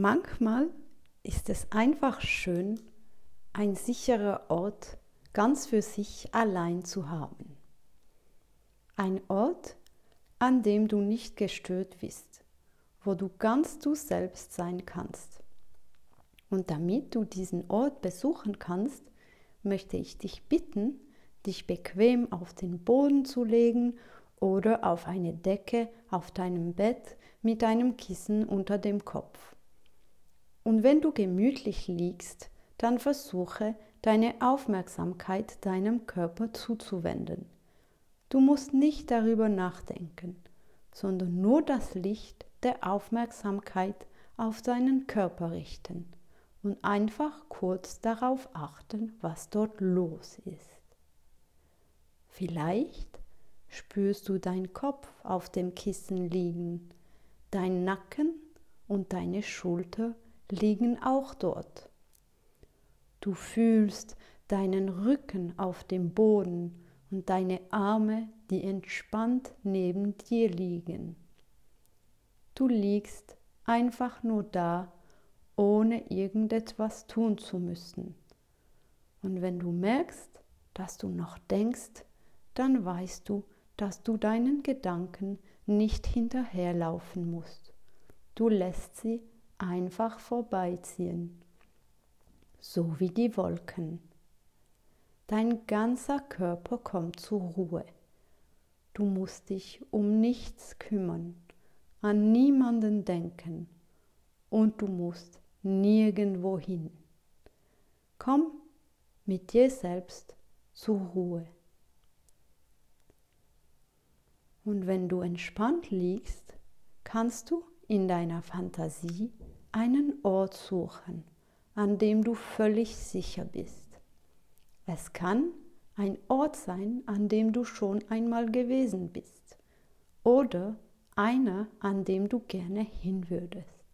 Manchmal ist es einfach schön, ein sicherer Ort ganz für sich allein zu haben. Ein Ort, an dem du nicht gestört bist, wo du ganz du selbst sein kannst. Und damit du diesen Ort besuchen kannst, möchte ich dich bitten, dich bequem auf den Boden zu legen oder auf eine Decke auf deinem Bett mit einem Kissen unter dem Kopf. Und wenn du gemütlich liegst, dann versuche deine Aufmerksamkeit deinem Körper zuzuwenden. Du musst nicht darüber nachdenken, sondern nur das Licht der Aufmerksamkeit auf deinen Körper richten und einfach kurz darauf achten, was dort los ist. Vielleicht spürst du deinen Kopf auf dem Kissen liegen, dein Nacken und deine Schulter liegen auch dort. Du fühlst deinen Rücken auf dem Boden und deine Arme, die entspannt neben dir liegen. Du liegst einfach nur da, ohne irgendetwas tun zu müssen. Und wenn du merkst, dass du noch denkst, dann weißt du, dass du deinen Gedanken nicht hinterherlaufen musst. Du lässt sie einfach vorbeiziehen, so wie die Wolken. Dein ganzer Körper kommt zur Ruhe. Du musst dich um nichts kümmern, an niemanden denken und du musst nirgendwo hin. Komm mit dir selbst zur Ruhe. Und wenn du entspannt liegst, kannst du in deiner Fantasie einen Ort suchen, an dem du völlig sicher bist. Es kann ein Ort sein, an dem du schon einmal gewesen bist oder einer, an dem du gerne hin würdest.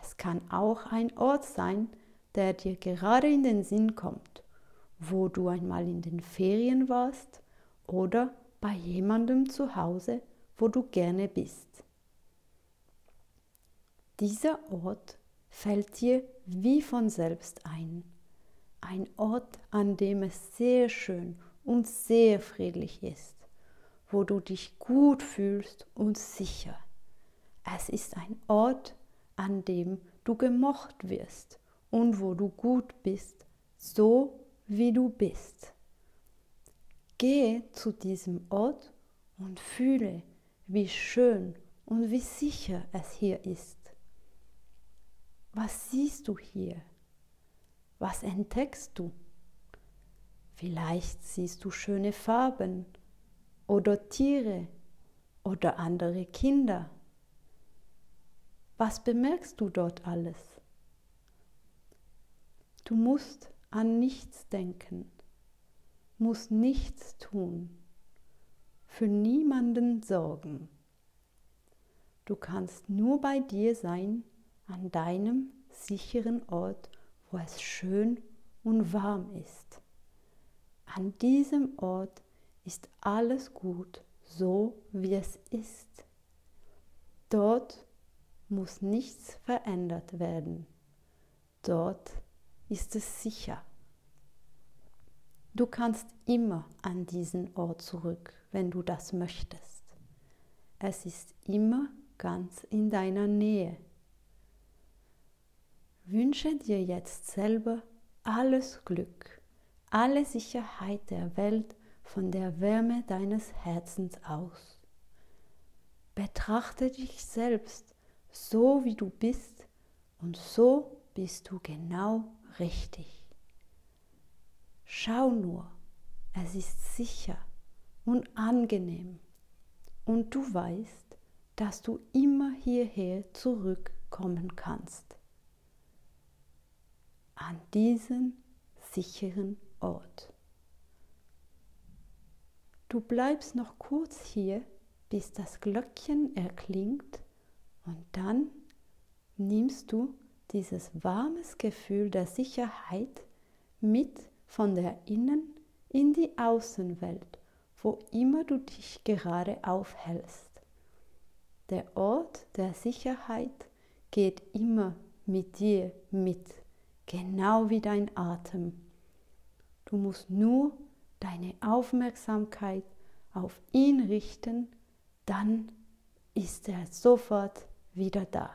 Es kann auch ein Ort sein, der dir gerade in den Sinn kommt, wo du einmal in den Ferien warst oder bei jemandem zu Hause, wo du gerne bist. Dieser Ort fällt dir wie von selbst ein. Ein Ort, an dem es sehr schön und sehr friedlich ist, wo du dich gut fühlst und sicher. Es ist ein Ort, an dem du gemocht wirst und wo du gut bist, so wie du bist. Gehe zu diesem Ort und fühle, wie schön und wie sicher es hier ist. Was siehst du hier? Was entdeckst du? Vielleicht siehst du schöne Farben oder Tiere oder andere Kinder. Was bemerkst du dort alles? Du musst an nichts denken, musst nichts tun, für niemanden sorgen. Du kannst nur bei dir sein an deinem sicheren Ort, wo es schön und warm ist. An diesem Ort ist alles gut, so wie es ist. Dort muss nichts verändert werden. Dort ist es sicher. Du kannst immer an diesen Ort zurück, wenn du das möchtest. Es ist immer ganz in deiner Nähe. Wünsche dir jetzt selber alles Glück, alle Sicherheit der Welt von der Wärme deines Herzens aus. Betrachte dich selbst so, wie du bist, und so bist du genau richtig. Schau nur, es ist sicher und angenehm, und du weißt, dass du immer hierher zurückkommen kannst an diesen sicheren Ort. Du bleibst noch kurz hier, bis das Glöckchen erklingt und dann nimmst du dieses warmes Gefühl der Sicherheit mit von der Innen in die Außenwelt, wo immer du dich gerade aufhältst. Der Ort der Sicherheit geht immer mit dir mit, genau wie dein Atem. Du musst nur deine Aufmerksamkeit auf ihn richten, dann ist er sofort wieder da.